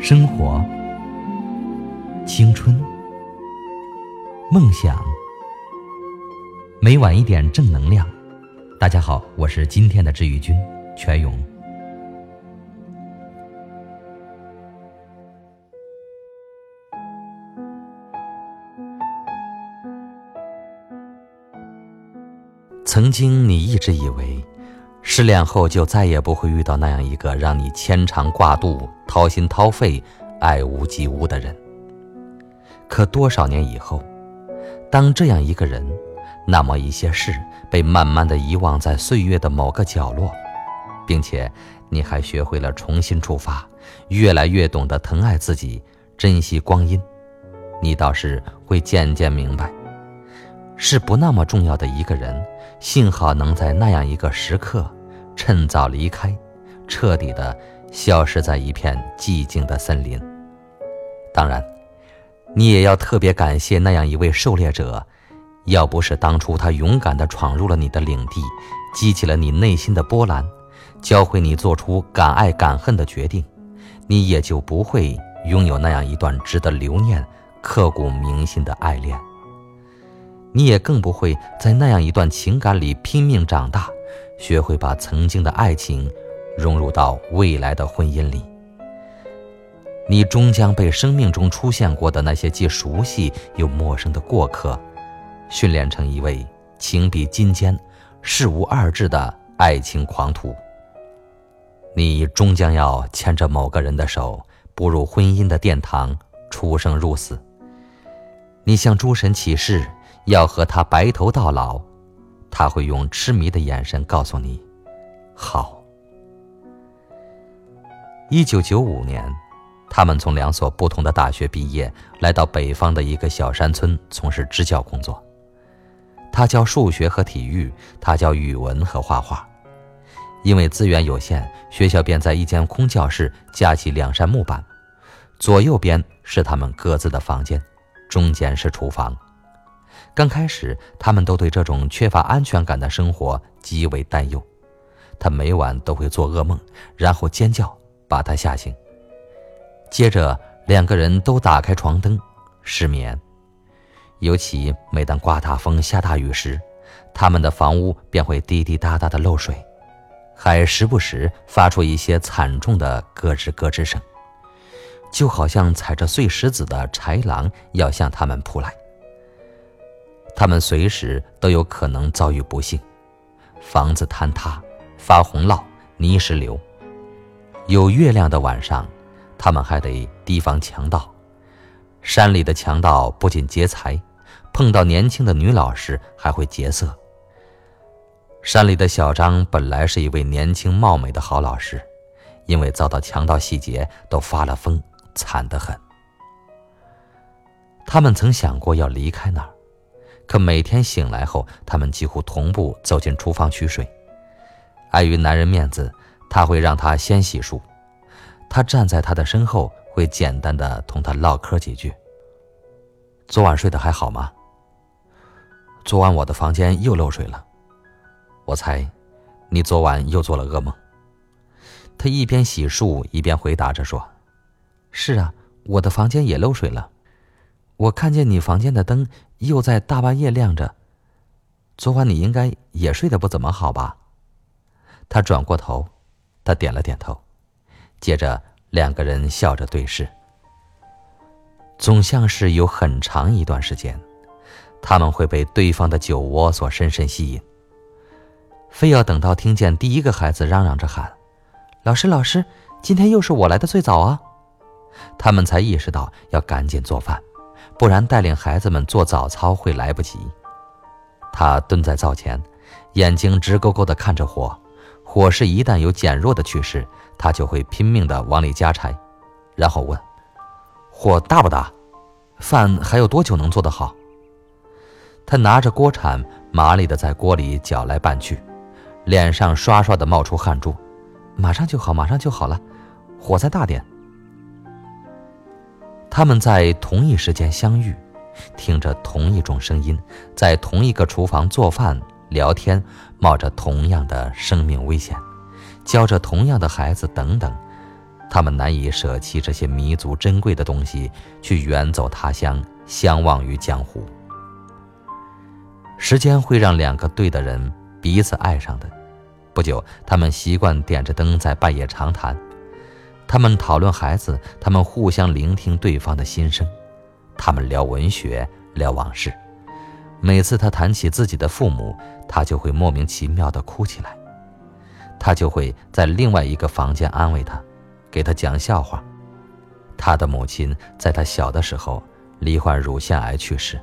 生活、青春、梦想，每晚一点正能量。大家好，我是今天的治愈君全勇。曾经，你一直以为。失恋后就再也不会遇到那样一个让你牵肠挂肚、掏心掏肺、爱屋及乌的人。可多少年以后，当这样一个人，那么一些事被慢慢的遗忘在岁月的某个角落，并且你还学会了重新出发，越来越懂得疼爱自己、珍惜光阴，你倒是会渐渐明白，是不那么重要的一个人，幸好能在那样一个时刻。趁早离开，彻底的消失在一片寂静的森林。当然，你也要特别感谢那样一位狩猎者，要不是当初他勇敢的闯入了你的领地，激起了你内心的波澜，教会你做出敢爱敢恨的决定，你也就不会拥有那样一段值得留念、刻骨铭心的爱恋。你也更不会在那样一段情感里拼命长大。学会把曾经的爱情融入到未来的婚姻里，你终将被生命中出现过的那些既熟悉又陌生的过客，训练成一位情比金坚、事无二致的爱情狂徒。你终将要牵着某个人的手，步入婚姻的殿堂，出生入死。你向诸神起誓，要和他白头到老。他会用痴迷的眼神告诉你：“好。”一九九五年，他们从两所不同的大学毕业，来到北方的一个小山村从事支教工作。他教数学和体育，他教语文和画画。因为资源有限，学校便在一间空教室架起两扇木板，左右边是他们各自的房间，中间是厨房。刚开始，他们都对这种缺乏安全感的生活极为担忧。他每晚都会做噩梦，然后尖叫把他吓醒。接着，两个人都打开床灯，失眠。尤其每当刮大风、下大雨时，他们的房屋便会滴滴答答的漏水，还时不时发出一些惨重的咯吱咯吱声，就好像踩着碎石子的豺狼要向他们扑来。他们随时都有可能遭遇不幸，房子坍塌、发洪涝、泥石流。有月亮的晚上，他们还得提防强盗。山里的强盗不仅劫财，碰到年轻的女老师还会劫色。山里的小张本来是一位年轻貌美的好老师，因为遭到强盗洗劫，都发了疯，惨得很。他们曾想过要离开那儿。可每天醒来后，他们几乎同步走进厨房取水。碍于男人面子，他会让他先洗漱。他站在他的身后，会简单的同他唠嗑几句。昨晚睡得还好吗？昨晚我的房间又漏水了，我猜，你昨晚又做了噩梦。他一边洗漱一边回答着说：“是啊，我的房间也漏水了。”我看见你房间的灯又在大半夜亮着，昨晚你应该也睡得不怎么好吧？他转过头，他点了点头，接着两个人笑着对视。总像是有很长一段时间，他们会被对方的酒窝所深深吸引，非要等到听见第一个孩子嚷嚷着喊：“老师，老师，今天又是我来的最早啊！”他们才意识到要赶紧做饭。不然，带领孩子们做早操会来不及。他蹲在灶前，眼睛直勾勾地看着火。火势一旦有减弱的趋势，他就会拼命地往里加柴，然后问：“火大不大？饭还有多久能做得好？”他拿着锅铲，麻利地在锅里搅来拌去，脸上刷刷地冒出汗珠。马上就好，马上就好了。火再大点。他们在同一时间相遇，听着同一种声音，在同一个厨房做饭、聊天，冒着同样的生命危险，教着同样的孩子，等等。他们难以舍弃这些弥足珍贵的东西，去远走他乡，相忘于江湖。时间会让两个对的人彼此爱上的。不久，他们习惯点着灯在半夜长谈，他们讨论孩子，他们互相聆听对方的心声，他们聊文学，聊往事。每次他谈起自己的父母，他就会莫名其妙地哭起来。他就会在另外一个房间安慰他，给他讲笑话。他的母亲在他小的时候罹患乳腺癌去世。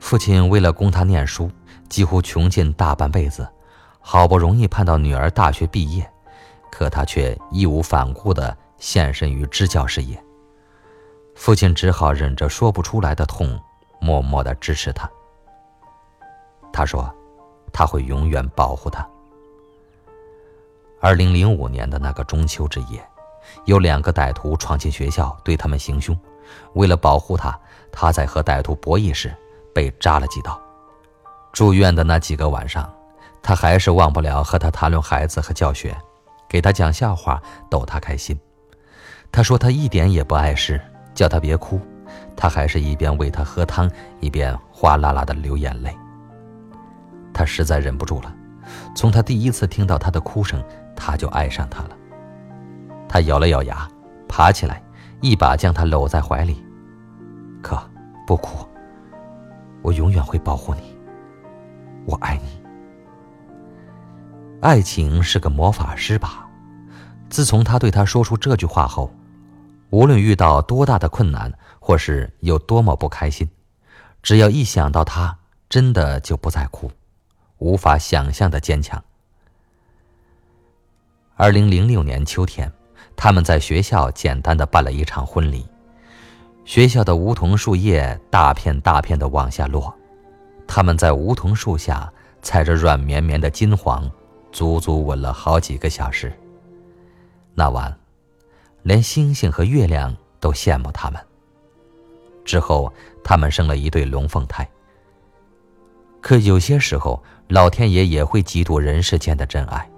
父亲为了供他念书，几乎穷尽大半辈子。好不容易盼到女儿大学毕业，可他却义无反顾地献身于支教事业。父亲只好忍着说不出来的痛，默默地支持他。他说：“他会永远保护他。”二零零五年的那个中秋之夜，有两个歹徒闯进学校，对他们行凶。为了保护他，他在和歹徒博弈时被扎了几刀。住院的那几个晚上。他还是忘不了和他谈论孩子和教学，给他讲笑话逗他开心。他说他一点也不碍事，叫他别哭。他还是一边喂他喝汤，一边哗啦啦的流眼泪。他实在忍不住了，从他第一次听到他的哭声，他就爱上他了。他咬了咬牙，爬起来，一把将他搂在怀里。可不哭，我永远会保护你。我爱你。爱情是个魔法师吧？自从他对他说出这句话后，无论遇到多大的困难，或是有多么不开心，只要一想到他，真的就不再哭，无法想象的坚强。二零零六年秋天，他们在学校简单的办了一场婚礼。学校的梧桐树叶大片大片的往下落，他们在梧桐树下踩着软绵绵的金黄。足足吻了好几个小时。那晚，连星星和月亮都羡慕他们。之后，他们生了一对龙凤胎。可有些时候，老天爷也会嫉妒人世间的真爱。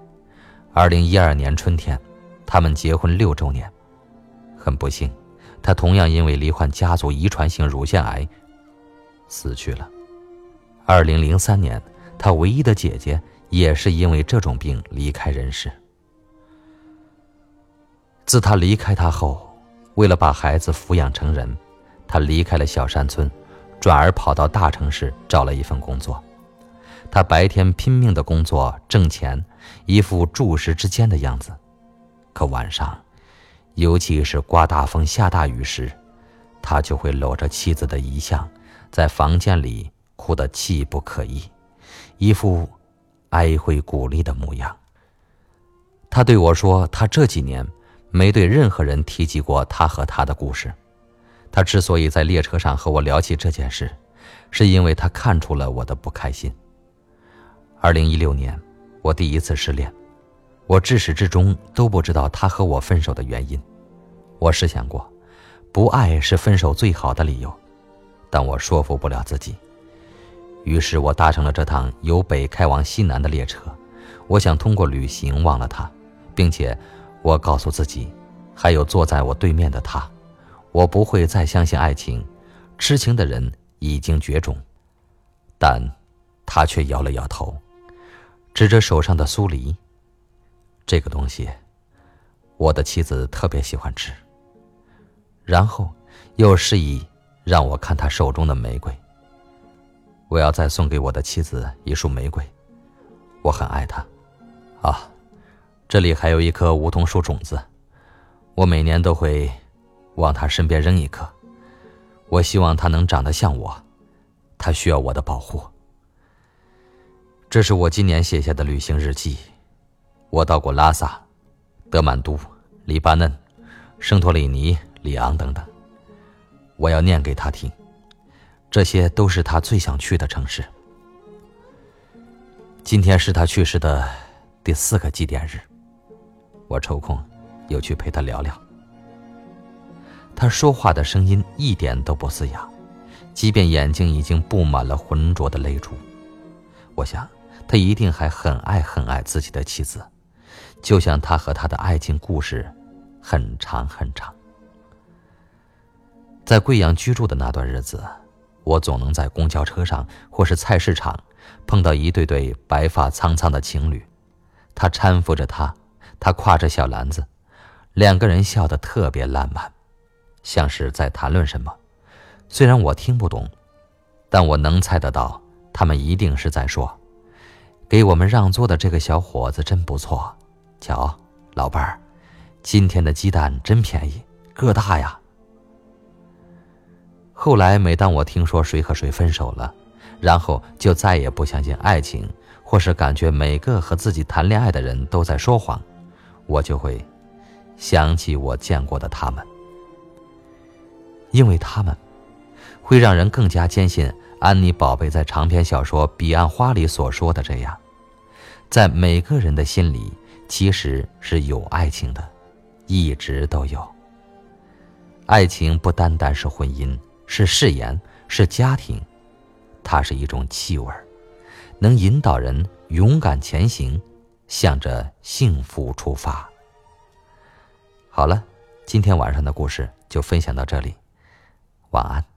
二零一二年春天，他们结婚六周年。很不幸，他同样因为罹患家族遗传性乳腺癌死去了。二零零三年，他唯一的姐姐。也是因为这种病离开人世。自他离开他后，为了把孩子抚养成人，他离开了小山村，转而跑到大城市找了一份工作。他白天拼命的工作挣钱，一副注石之间的样子。可晚上，尤其是刮大风、下大雨时，他就会搂着妻子的遗像，在房间里哭得泣不可抑，一副。哀悔鼓励的模样。他对我说：“他这几年没对任何人提及过他和他的故事。他之所以在列车上和我聊起这件事，是因为他看出了我的不开心。二零一六年，我第一次失恋，我至始至终都不知道他和我分手的原因。我试想过，不爱是分手最好的理由，但我说服不了自己。”于是我搭乘了这趟由北开往西南的列车，我想通过旅行忘了他，并且我告诉自己，还有坐在我对面的他，我不会再相信爱情，痴情的人已经绝种。但，他却摇了摇头，指着手上的酥梨。这个东西，我的妻子特别喜欢吃。然后，又示意让我看他手中的玫瑰。我要再送给我的妻子一束玫瑰，我很爱她。啊，这里还有一棵梧桐树种子，我每年都会往她身边扔一颗。我希望她能长得像我，她需要我的保护。这是我今年写下的旅行日记，我到过拉萨、德曼都、黎巴嫩、圣托里尼、里昂等等，我要念给她听。这些都是他最想去的城市。今天是他去世的第四个祭奠日，我抽空又去陪他聊聊。他说话的声音一点都不嘶哑，即便眼睛已经布满了浑浊的泪珠。我想，他一定还很爱很爱自己的妻子，就像他和他的爱情故事很长很长。在贵阳居住的那段日子，我总能在公交车上或是菜市场碰到一对对白发苍苍的情侣，他搀扶着他，他挎着小篮子，两个人笑得特别烂漫，像是在谈论什么。虽然我听不懂，但我能猜得到，他们一定是在说：“给我们让座的这个小伙子真不错，瞧，老伴儿，今天的鸡蛋真便宜，个大呀。”后来，每当我听说谁和谁分手了，然后就再也不相信爱情，或是感觉每个和自己谈恋爱的人都在说谎，我就会想起我见过的他们，因为他们会让人更加坚信安妮宝贝在长篇小说《彼岸花》里所说的这样，在每个人的心里其实是有爱情的，一直都有。爱情不单单是婚姻。是誓言，是家庭，它是一种气味能引导人勇敢前行，向着幸福出发。好了，今天晚上的故事就分享到这里，晚安。